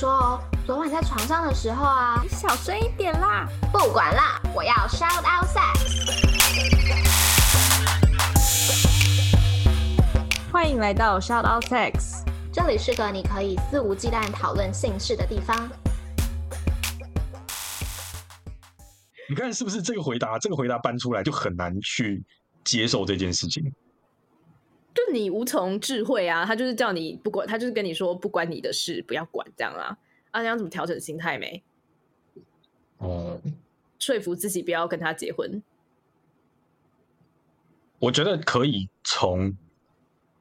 说哦，昨晚在床上的时候啊，你小声一点啦。不管啦，我要 shout out sex。欢迎来到 shout out sex，这里是个你可以肆无忌惮讨论性事的地方。你看是不是这个回答？这个回答搬出来就很难去接受这件事情。就你无从智慧啊，他就是叫你不管，他就是跟你说不关你的事，不要管这样啊。啊，你要怎么调整心态没？哦、嗯，说服自己不要跟他结婚。我觉得可以从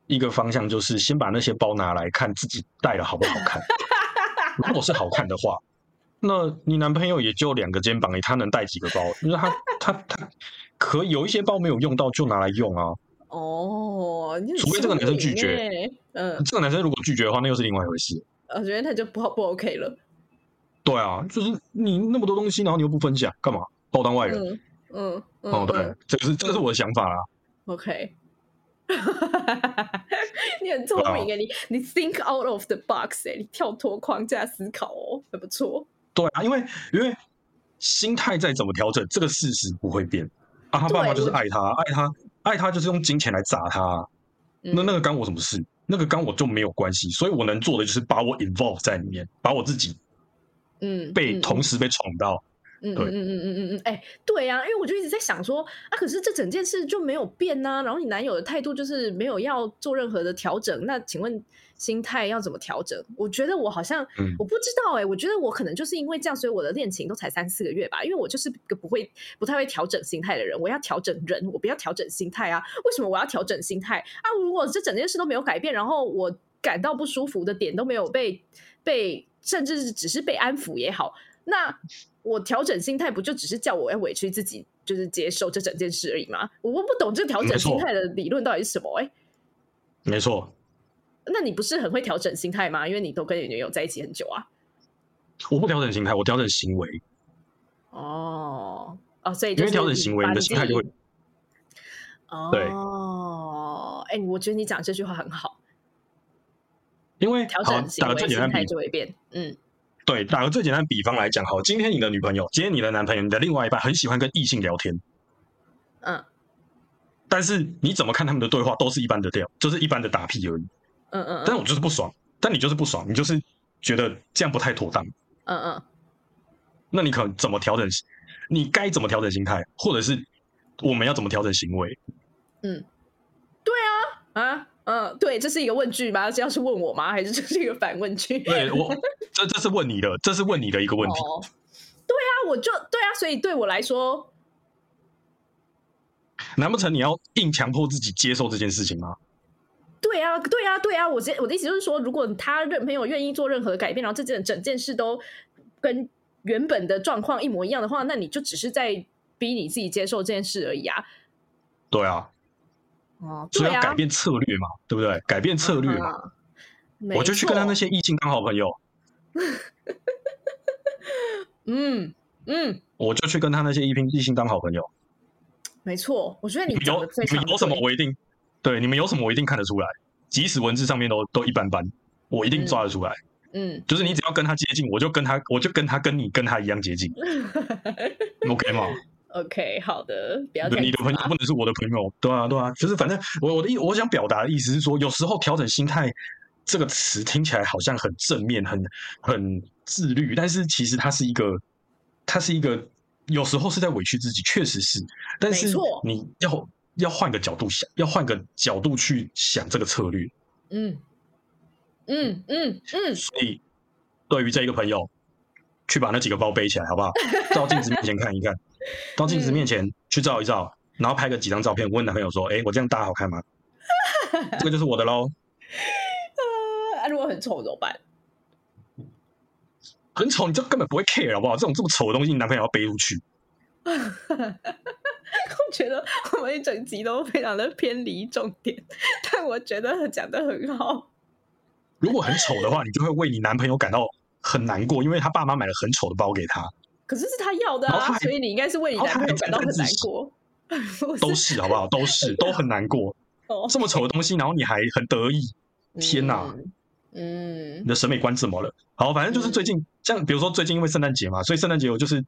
一个方向，就是先把那些包拿来看自己戴了好不好看。如果是好看的话，那你男朋友也就两个肩膀，他能带几个包？就是他他他可有一些包没有用到，就拿来用啊。哦，除非这个男生拒绝，嗯，这个男生如果拒绝的话，那又是另外一回事。我觉得他就不不 OK 了。对啊，就是你那么多东西，然后你又不分享，干嘛？把我当外人？嗯嗯，嗯哦，对，嗯、这个是这个是我的想法啦。OK，你很聪明啊，你你 think out of the box 哎，你跳脱框架思考哦，很不错。对啊，因为因为心态再怎么调整，这个事实不会变啊。他爸妈就是爱他，爱他。爱他就是用金钱来砸他，那那个干我什么事？那个干我就没有关系，所以我能做的就是把我 involve 在里面，把我自己，嗯，被同时被宠到。嗯嗯嗯嗯嗯嗯，哎，对呀，因为我就一直在想说啊，可是这整件事就没有变呐，然后你男友的态度就是没有要做任何的调整，那请问心态要怎么调整？我觉得我好像我不知道哎，我觉得我可能就是因为这样，所以我的恋情都才三四个月吧，因为我就是个不会不太会调整心态的人，我要调整人，我不要调整心态啊？为什么我要调整心态啊？如果这整件事都没有改变，然后我感到不舒服的点都没有被被，甚至是只是被安抚也好，那。我调整心态不就只是叫我要委屈自己，就是接受这整件事而已吗？我不懂这调整心态的理论到底是什么？哎，没错。那你不是很会调整心态吗？因为你都跟你女友在一起很久啊。我不调整心态，我调整行为。哦哦，所以因为调整行为，你的心态就会。哦，对。哎，我觉得你讲这句话很好。因为调整行为，心态就会变。嗯。对，打个最简单的比方来讲，好，今天你的女朋友，今天你的男朋友，你的另外一半很喜欢跟异性聊天，嗯，但是你怎么看他们的对话都是一般的调，就是一般的打屁而已，嗯嗯，但是我就是不爽，但你就是不爽，你就是觉得这样不太妥当，嗯嗯，那你可能怎么调整？你该怎么调整心态，或者是我们要怎么调整行为？嗯，对啊，啊。嗯，对，这是一个问句吗？这要是问我吗？还是这是一个反问句？对我，这这是问你的，这是问你的一个问题。哦，对啊，我就对啊，所以对我来说，难不成你要硬强迫自己接受这件事情吗？对啊，对啊，对啊，我我的意思就是说，如果他任没有愿意做任何的改变，然后这件整件事都跟原本的状况一模一样的话，那你就只是在逼你自己接受这件事而已啊。对啊。哦，所以要改变策略嘛，对不对？改变策略嘛，我就去跟他那些异性当好朋友。嗯嗯，我就去跟他那些异性异性当好朋友。没错，我觉得你有你们有什么我一定对你们有什么我一定看得出来，即使文字上面都都一般般，我一定抓得出来。嗯，就是你只要跟他接近，我就跟他，我就跟他跟你跟他一样接近。OK 吗？OK，好的，不要你的朋友不能是我的朋友，对啊，对啊，就是反正我我的意，我想表达的意思是说，有时候调整心态这个词听起来好像很正面，很很自律，但是其实它是一个，它是一个，有时候是在委屈自己，确实是，但是你要要换个角度想，要换个角度去想这个策略，嗯嗯嗯嗯，所以对于这一个朋友，去把那几个包背起来，好不好？照镜子面前看一看。到镜子面前去照一照，嗯、然后拍个几张照片，问男朋友说：“哎，我这样搭好看吗？” 这个就是我的喽。啊，如果很丑怎么办？很丑，你就根本不会 care 好不好？这种这么丑的东西，你男朋友要背出去。我觉得我们一整集都非常的偏离重点，但我觉得讲的很好。如果很丑的话，你就会为你男朋友感到很难过，因为他爸妈买了很丑的包给他。可是是他要的啊，所以你应该是为你男朋友感到很难过。都是好不好？都是 都很难过。哦这么丑的东西，然后你还很得意，天哪！嗯，你的审美观怎么了？好，反正就是最近，嗯、像比如说最近因为圣诞节嘛，所以圣诞节我就是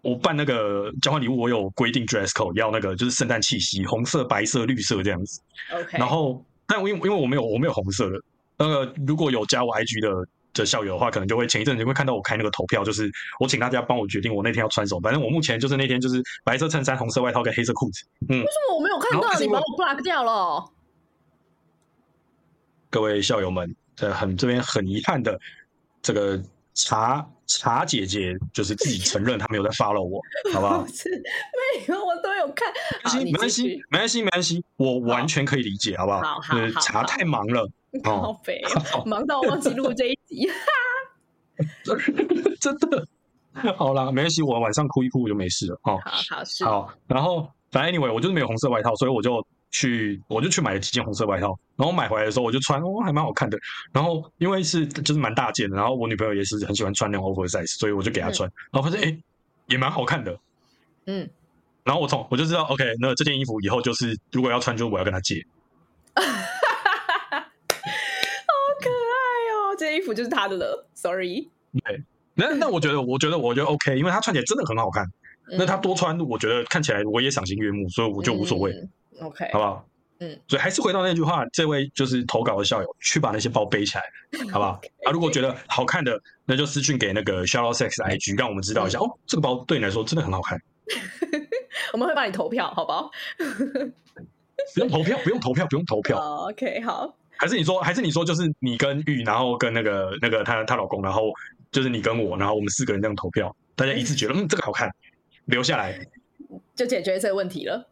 我办那个交换礼物，我有规定 dress code 要那个就是圣诞气息，红色、白色、绿色这样子。OK，然后但因为因为我没有我没有红色的，那个如果有加我 IG 的的校友的话，可能就会前一阵子会看到我开那个投票，就是我请大家帮我决定我那天要穿什么。反正我目前就是那天就是白色衬衫、红色外套跟黑色裤子。嗯，为什么我没有看到你把我 block 掉了？各位校友们。呃，很这边很遗憾的，这个茶茶姐姐就是自己承认她没有在 follow 我，好不好？是没有，我都有看。没关系，没关系，没关系，我完全可以理解，好不好？好，好，好，茶太忙了，好肥，忙到忘记录这一集。真的，好啦，没关系，我晚上哭一哭我就没事了。哦，好好是好，然后反正 anyway，我就是没有红色外套，所以我就。去，我就去买了几件红色外套，然后买回来的时候我就穿，哦，还蛮好看的。然后因为是就是蛮大件的，然后我女朋友也是很喜欢穿那种 oversize，所以我就给她穿。嗯、然后发现哎，也蛮好看的。嗯。然后我从我就知道，OK，那这件衣服以后就是如果要穿，就我要跟她借。好可爱哦，这件衣服就是他的了。Sorry。对，那那我觉得，我觉得我觉得 OK，因为他穿起来真的很好看。嗯、那他多穿，我觉得看起来我也赏心悦目，所以我就无所谓。嗯 OK，好不好？嗯，所以还是回到那句话，这位就是投稿的校友，去把那些包背起来，好不好. 啊，如果觉得好看的，那就私讯给那个 Out Sex IG，让我们知道一下、嗯、哦。这个包对你来说真的很好看，我们会帮你投票，好不好？不用投票，不用投票，不用投票。Oh, OK，好。还是你说，还是你说，就是你跟玉，然后跟那个那个她她老公，然后就是你跟我，然后我们四个人这样投票，大家一致觉得嗯这个好看，留下来就解决这个问题了。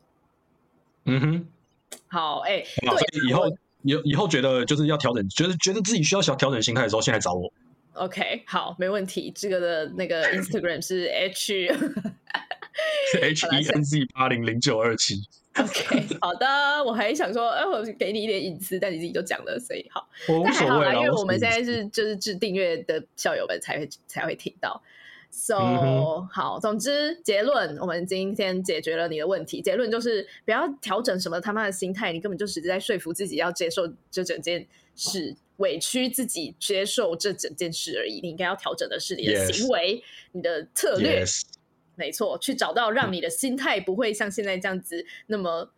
嗯哼，好，哎、欸，所以以后以以后觉得就是要调整，觉得觉得自己需要小调整心态的时候，先来找我。OK，好，没问题。这个的那个 Instagram 是 H H E N Z 八零零九二七。OK，好的。我还想说，哎，我给你一点隐私，但你自己都讲了，所以好，我无所谓啦，因为我们现在是就是制订阅的校友们才会才会听到。So、嗯、好，总之结论，我们今天解决了你的问题。结论就是不要调整什么他妈的心态，你根本就只是在说服自己要接受这整件事，委屈自己接受这整件事而已。你应该要调整的是你的行为.你的策略.没错，去找到让你的心态不会像现在这样子那么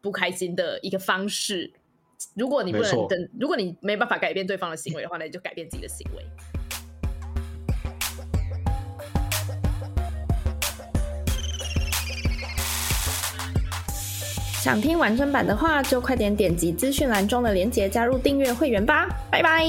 不开心的一个方式。如果你不能等，如果你没办法改变对方的行为的话，那你就改变自己的行为。想听完整版的话，就快点点击资讯栏中的链接加入订阅会员吧！拜拜。